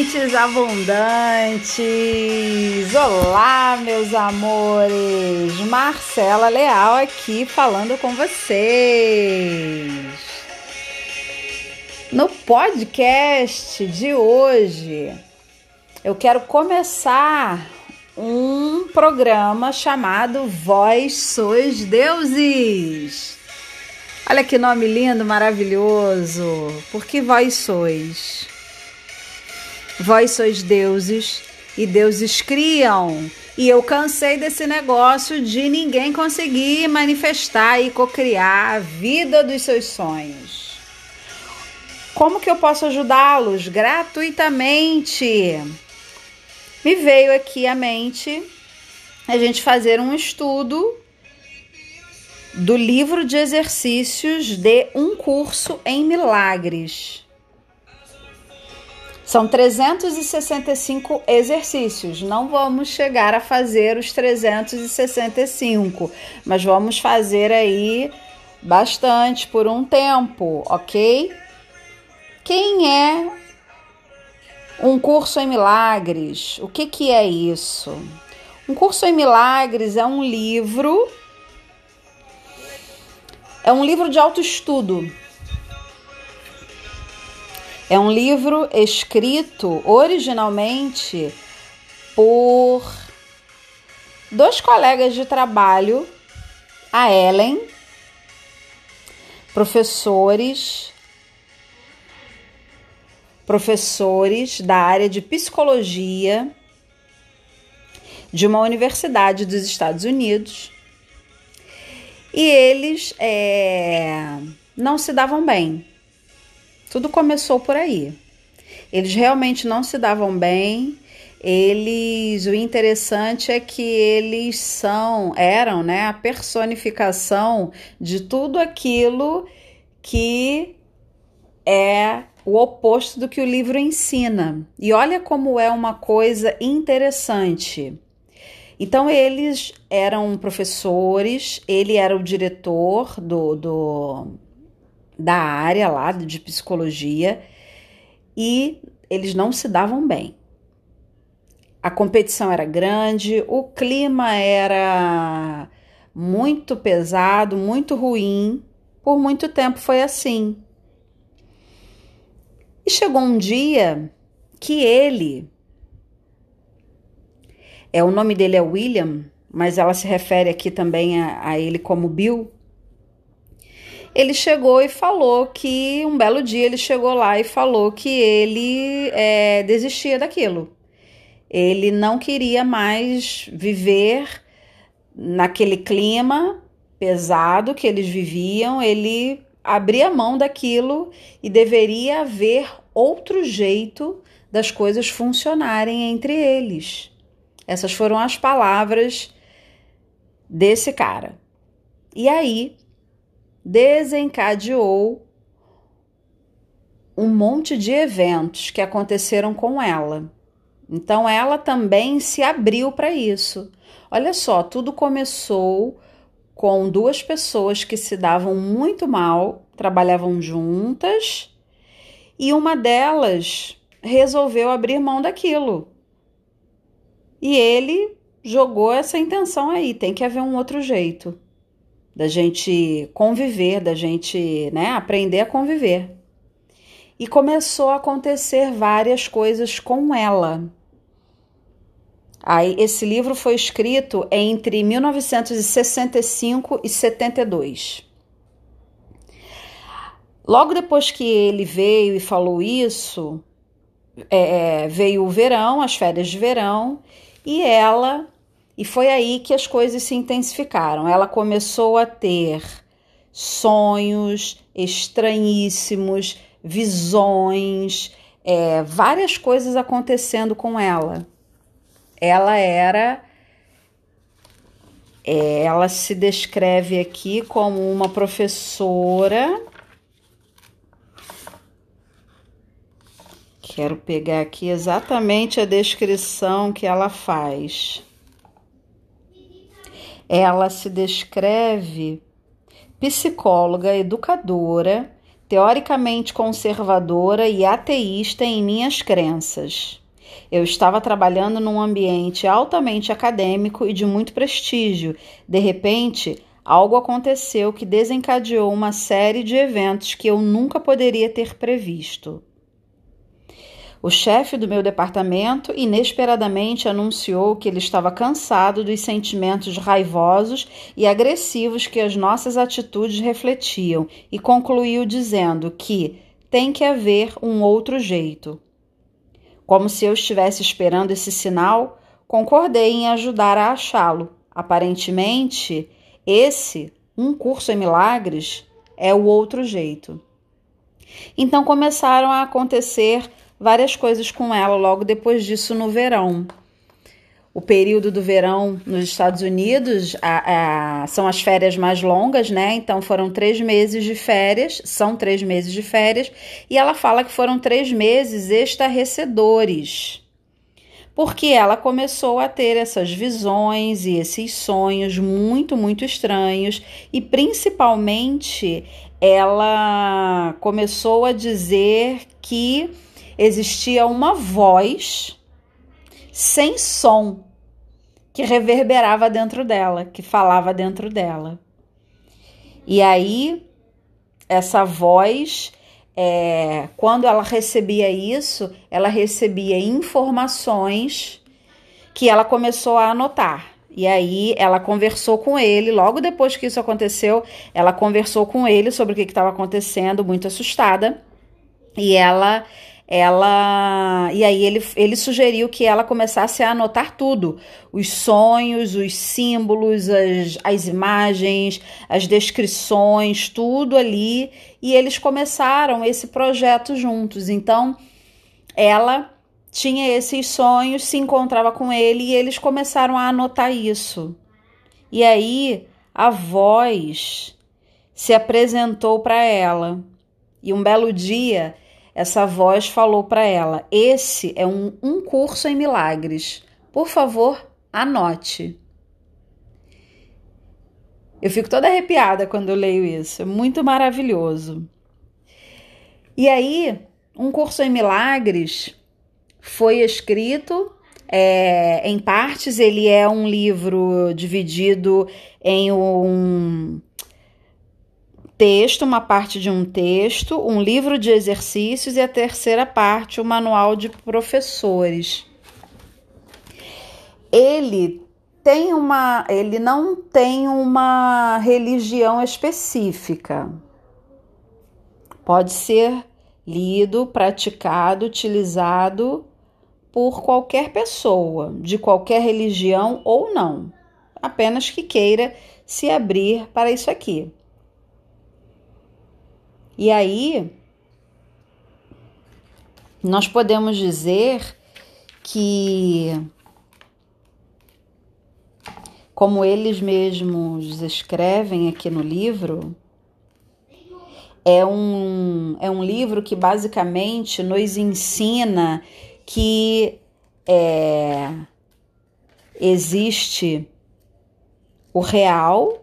Mentes abundantes! Olá, meus amores! Marcela Leal aqui falando com vocês. No podcast de hoje, eu quero começar um programa chamado Vós Sois Deuses. Olha que nome lindo, maravilhoso. Por que vós sois? Vós sois deuses e deuses criam. E eu cansei desse negócio de ninguém conseguir manifestar e cocriar a vida dos seus sonhos. Como que eu posso ajudá-los gratuitamente? Me veio aqui à mente a gente fazer um estudo do livro de exercícios de um curso em milagres. São 365 exercícios. Não vamos chegar a fazer os 365, mas vamos fazer aí bastante por um tempo, ok? Quem é um curso em milagres? O que, que é isso? Um curso em milagres é um livro. É um livro de autoestudo é um livro escrito originalmente por dois colegas de trabalho, a Ellen, professores, professores da área de psicologia de uma universidade dos Estados Unidos. E eles é, não se davam bem. Tudo começou por aí. Eles realmente não se davam bem. Eles, o interessante é que eles são, eram, né, a personificação de tudo aquilo que é o oposto do que o livro ensina. E olha como é uma coisa interessante. Então, eles eram professores, ele era o diretor do, do, da área lá de psicologia e eles não se davam bem. A competição era grande, o clima era muito pesado, muito ruim. Por muito tempo foi assim. E chegou um dia que ele é o nome dele é William, mas ela se refere aqui também a, a ele como Bill ele chegou e falou que um belo dia ele chegou lá e falou que ele é, desistia daquilo. Ele não queria mais viver naquele clima pesado que eles viviam, ele abria mão daquilo e deveria haver outro jeito das coisas funcionarem entre eles. Essas foram as palavras desse cara. E aí desencadeou um monte de eventos que aconteceram com ela. Então ela também se abriu para isso. Olha só, tudo começou com duas pessoas que se davam muito mal, trabalhavam juntas, e uma delas resolveu abrir mão daquilo. E ele jogou essa intenção aí, tem que haver um outro jeito da gente conviver, da gente né, aprender a conviver. E começou a acontecer várias coisas com ela. Aí, esse livro foi escrito entre 1965 e 72. Logo depois que ele veio e falou isso, é, é veio o verão, as férias de verão, e ela e foi aí que as coisas se intensificaram. Ela começou a ter sonhos estranhíssimos, visões, é, várias coisas acontecendo com ela. Ela era. É, ela se descreve aqui como uma professora. Quero pegar aqui exatamente a descrição que ela faz ela se descreve psicóloga, educadora, teoricamente conservadora e ateísta em minhas crenças. Eu estava trabalhando num ambiente altamente acadêmico e de muito prestígio. De repente, algo aconteceu que desencadeou uma série de eventos que eu nunca poderia ter previsto. O chefe do meu departamento inesperadamente anunciou que ele estava cansado dos sentimentos raivosos e agressivos que as nossas atitudes refletiam e concluiu dizendo que tem que haver um outro jeito. Como se eu estivesse esperando esse sinal, concordei em ajudar a achá-lo. Aparentemente, esse, um curso em milagres, é o outro jeito. Então começaram a acontecer várias coisas com ela logo depois disso no verão. O período do verão nos Estados Unidos a, a, são as férias mais longas, né? Então foram três meses de férias, são três meses de férias, e ela fala que foram três meses estarrecedores, porque ela começou a ter essas visões e esses sonhos muito, muito estranhos, e principalmente ela começou a dizer que existia uma voz sem som que reverberava dentro dela, que falava dentro dela. E aí, essa voz, é, quando ela recebia isso, ela recebia informações que ela começou a anotar. E aí ela conversou com ele, logo depois que isso aconteceu, ela conversou com ele sobre o que estava acontecendo, muito assustada. E ela ela e aí ele, ele sugeriu que ela começasse a anotar tudo: os sonhos, os símbolos, as, as imagens, as descrições, tudo ali. E eles começaram esse projeto juntos. Então ela tinha esses sonhos, se encontrava com ele e eles começaram a anotar isso. E aí a voz se apresentou para ela. E um belo dia essa voz falou para ela: Esse é um, um curso em milagres. Por favor, anote. Eu fico toda arrepiada quando eu leio isso. É muito maravilhoso. E aí, um curso em milagres foi escrito é, em partes. Ele é um livro dividido em um texto, uma parte de um texto, um livro de exercícios e a terceira parte, o manual de professores. Ele tem uma, ele não tem uma religião específica. Pode ser lido, praticado, utilizado por qualquer pessoa, de qualquer religião ou não, apenas que queira se abrir para isso aqui. E aí, nós podemos dizer que, como eles mesmos escrevem aqui no livro, é um, é um livro que basicamente nos ensina que é, existe o real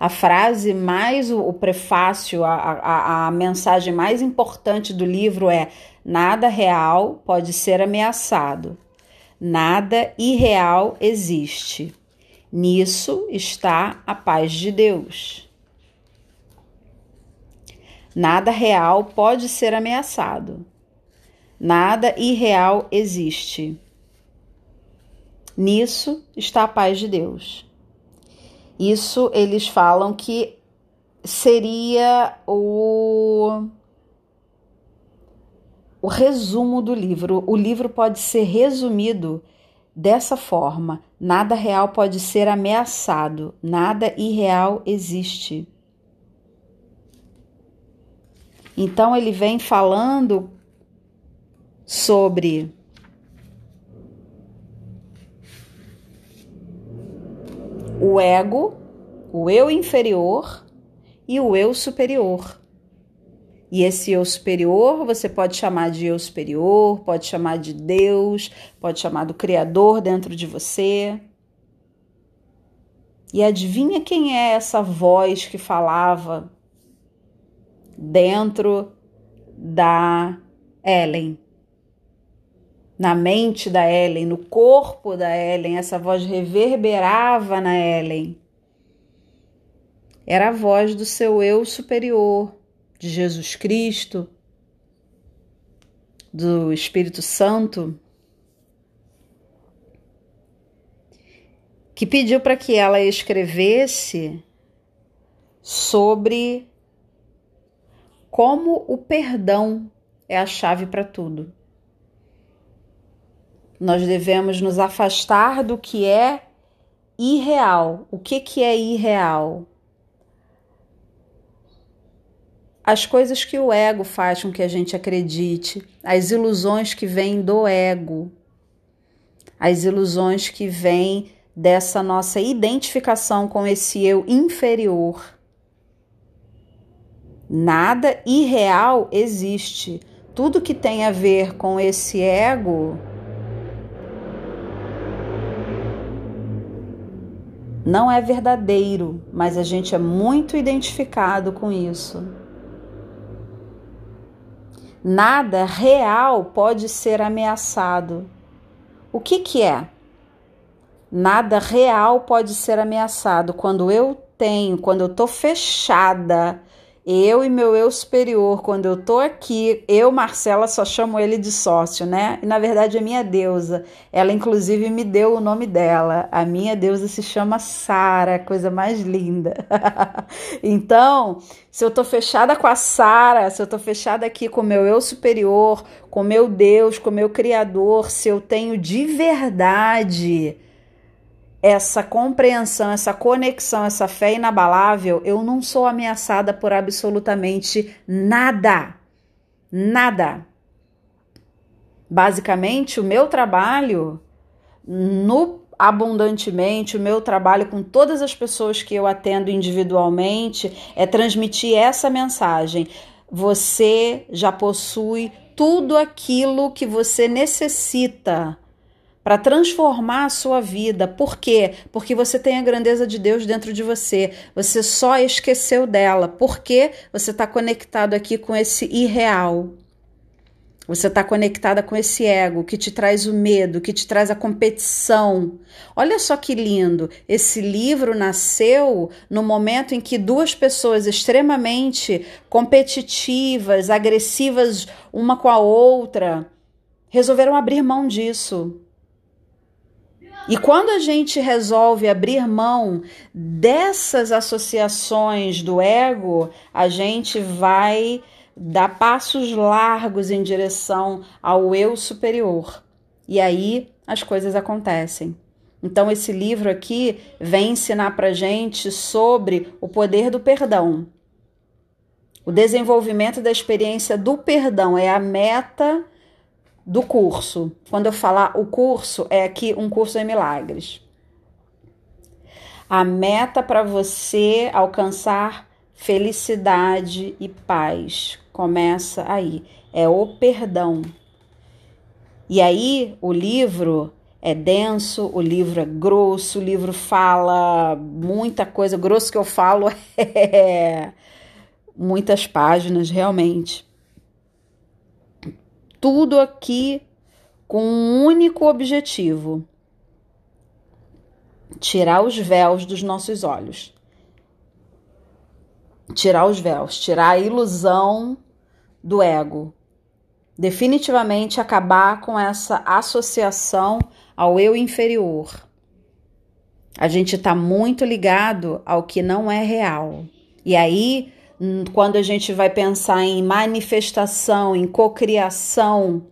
a frase mais o, o prefácio, a, a, a mensagem mais importante do livro é: nada real pode ser ameaçado, nada irreal existe. Nisso está a paz de Deus. Nada real pode ser ameaçado. Nada irreal existe. Nisso está a paz de Deus. Isso eles falam que seria o o resumo do livro. O livro pode ser resumido dessa forma: nada real pode ser ameaçado, nada irreal existe. Então ele vem falando sobre o ego, o eu inferior e o eu superior. E esse eu superior você pode chamar de eu superior, pode chamar de Deus, pode chamar do Criador dentro de você. E adivinha quem é essa voz que falava dentro da Ellen. Na mente da Ellen, no corpo da Ellen, essa voz reverberava na Ellen. Era a voz do seu eu superior, de Jesus Cristo, do Espírito Santo, que pediu para que ela escrevesse sobre como o perdão é a chave para tudo. Nós devemos nos afastar do que é irreal. O que, que é irreal? As coisas que o ego faz com que a gente acredite, as ilusões que vêm do ego, as ilusões que vêm dessa nossa identificação com esse eu inferior. Nada irreal existe. Tudo que tem a ver com esse ego não é verdadeiro, mas a gente é muito identificado com isso. Nada real pode ser ameaçado. O que, que é? Nada real pode ser ameaçado. Quando eu tenho, quando eu tô fechada, eu e meu eu superior, quando eu tô aqui, eu, Marcela, só chamo ele de sócio, né? E na verdade é minha deusa. Ela, inclusive, me deu o nome dela. A minha deusa se chama Sara, coisa mais linda. então, se eu tô fechada com a Sara, se eu tô fechada aqui com meu eu superior, com meu Deus, com meu Criador, se eu tenho de verdade essa compreensão, essa conexão, essa fé inabalável, eu não sou ameaçada por absolutamente nada. Nada. Basicamente, o meu trabalho no abundantemente, o meu trabalho com todas as pessoas que eu atendo individualmente é transmitir essa mensagem. Você já possui tudo aquilo que você necessita para transformar a sua vida. Por quê? Porque você tem a grandeza de Deus dentro de você. Você só esqueceu dela. Porque você está conectado aqui com esse irreal. Você está conectada com esse ego que te traz o medo, que te traz a competição. Olha só que lindo! Esse livro nasceu no momento em que duas pessoas extremamente competitivas, agressivas uma com a outra, resolveram abrir mão disso e quando a gente resolve abrir mão dessas associações do ego, a gente vai dar passos largos em direção ao eu superior. E aí as coisas acontecem. Então, esse livro aqui vem ensinar para gente sobre o poder do perdão. O desenvolvimento da experiência do perdão é a meta do curso. Quando eu falar o curso, é aqui um curso em milagres. A meta para você alcançar felicidade e paz começa aí, é o perdão. E aí o livro é denso, o livro é grosso, o livro fala muita coisa, grosso que eu falo é muitas páginas realmente tudo aqui com um único objetivo: tirar os véus dos nossos olhos. Tirar os véus, tirar a ilusão do ego. Definitivamente acabar com essa associação ao eu inferior. A gente está muito ligado ao que não é real. E aí quando a gente vai pensar em manifestação, em cocriação,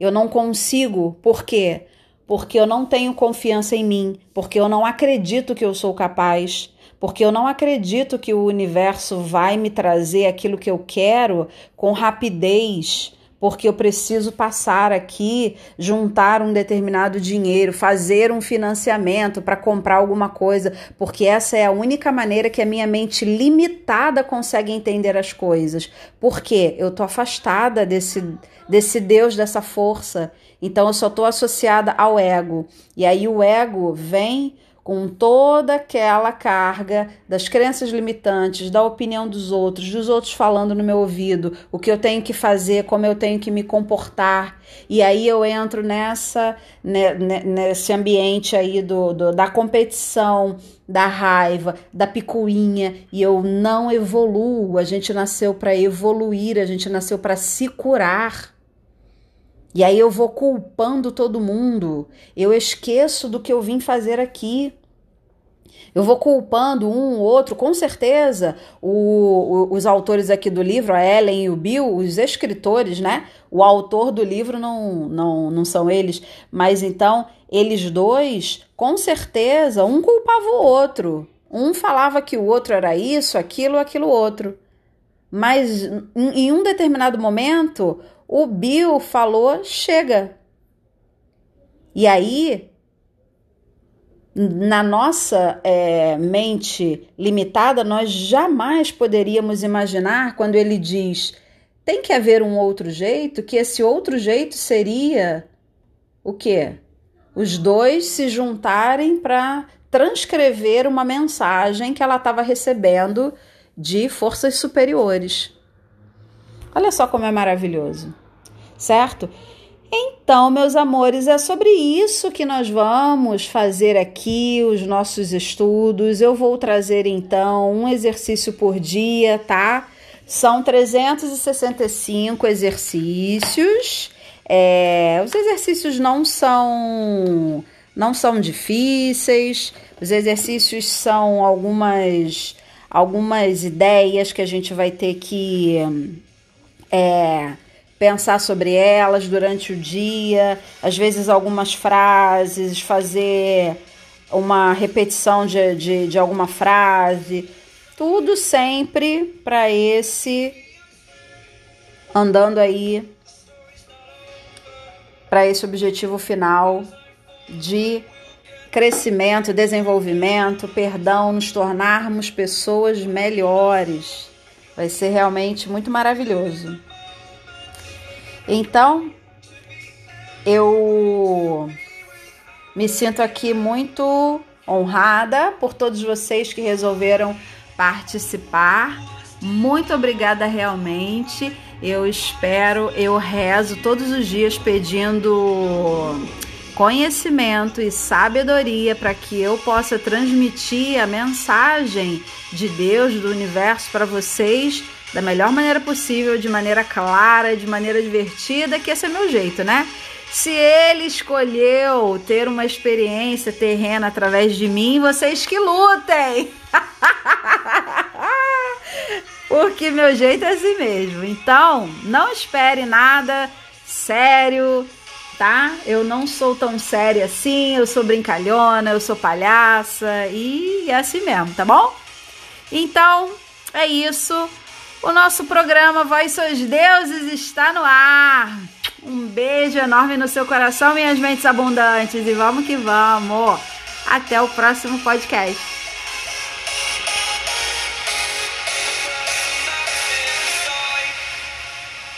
eu não consigo. Por quê? Porque eu não tenho confiança em mim, porque eu não acredito que eu sou capaz, porque eu não acredito que o universo vai me trazer aquilo que eu quero com rapidez porque eu preciso passar aqui, juntar um determinado dinheiro, fazer um financiamento para comprar alguma coisa, porque essa é a única maneira que a minha mente limitada consegue entender as coisas. Porque eu tô afastada desse desse Deus, dessa força. Então eu só tô associada ao ego. E aí o ego vem com toda aquela carga das crenças limitantes, da opinião dos outros, dos outros falando no meu ouvido, o que eu tenho que fazer, como eu tenho que me comportar. E aí eu entro nessa né, né nesse ambiente aí do, do, da competição, da raiva, da picuinha, e eu não evoluo. A gente nasceu para evoluir, a gente nasceu para se curar. E aí eu vou culpando todo mundo. Eu esqueço do que eu vim fazer aqui. Eu vou culpando um, outro, com certeza. O, o, os autores aqui do livro, a Ellen e o Bill, os escritores, né? O autor do livro não, não, não são eles, mas então eles dois, com certeza, um culpava o outro. Um falava que o outro era isso, aquilo, aquilo outro. Mas em um determinado momento, o Bill falou: chega. E aí, na nossa é, mente limitada, nós jamais poderíamos imaginar quando ele diz: tem que haver um outro jeito, que esse outro jeito seria o quê? Os dois se juntarem para transcrever uma mensagem que ela estava recebendo de forças superiores. Olha só como é maravilhoso, certo? Então, meus amores, é sobre isso que nós vamos fazer aqui os nossos estudos. Eu vou trazer então um exercício por dia, tá? São 365 exercícios. É, os exercícios não são não são difíceis. Os exercícios são algumas algumas ideias que a gente vai ter que é, pensar sobre elas durante o dia, às vezes algumas frases, fazer uma repetição de, de, de alguma frase, tudo sempre para esse andando aí para esse objetivo final de crescimento, desenvolvimento, perdão, nos tornarmos pessoas melhores. Vai ser realmente muito maravilhoso. Então, eu me sinto aqui muito honrada por todos vocês que resolveram participar. Muito obrigada realmente. Eu espero, eu rezo todos os dias pedindo conhecimento e sabedoria para que eu possa transmitir a mensagem de Deus, do universo para vocês da melhor maneira possível, de maneira clara, de maneira divertida, que esse é meu jeito, né? Se ele escolheu ter uma experiência terrena através de mim, vocês que lutem! Porque meu jeito é assim mesmo. Então, não espere nada sério, tá? Eu não sou tão séria assim, eu sou brincalhona, eu sou palhaça e é assim mesmo, tá bom? Então, é isso. O nosso programa Voz Seus Deuses está no ar. Um beijo enorme no seu coração, minhas mentes abundantes. E vamos que vamos. Até o próximo podcast.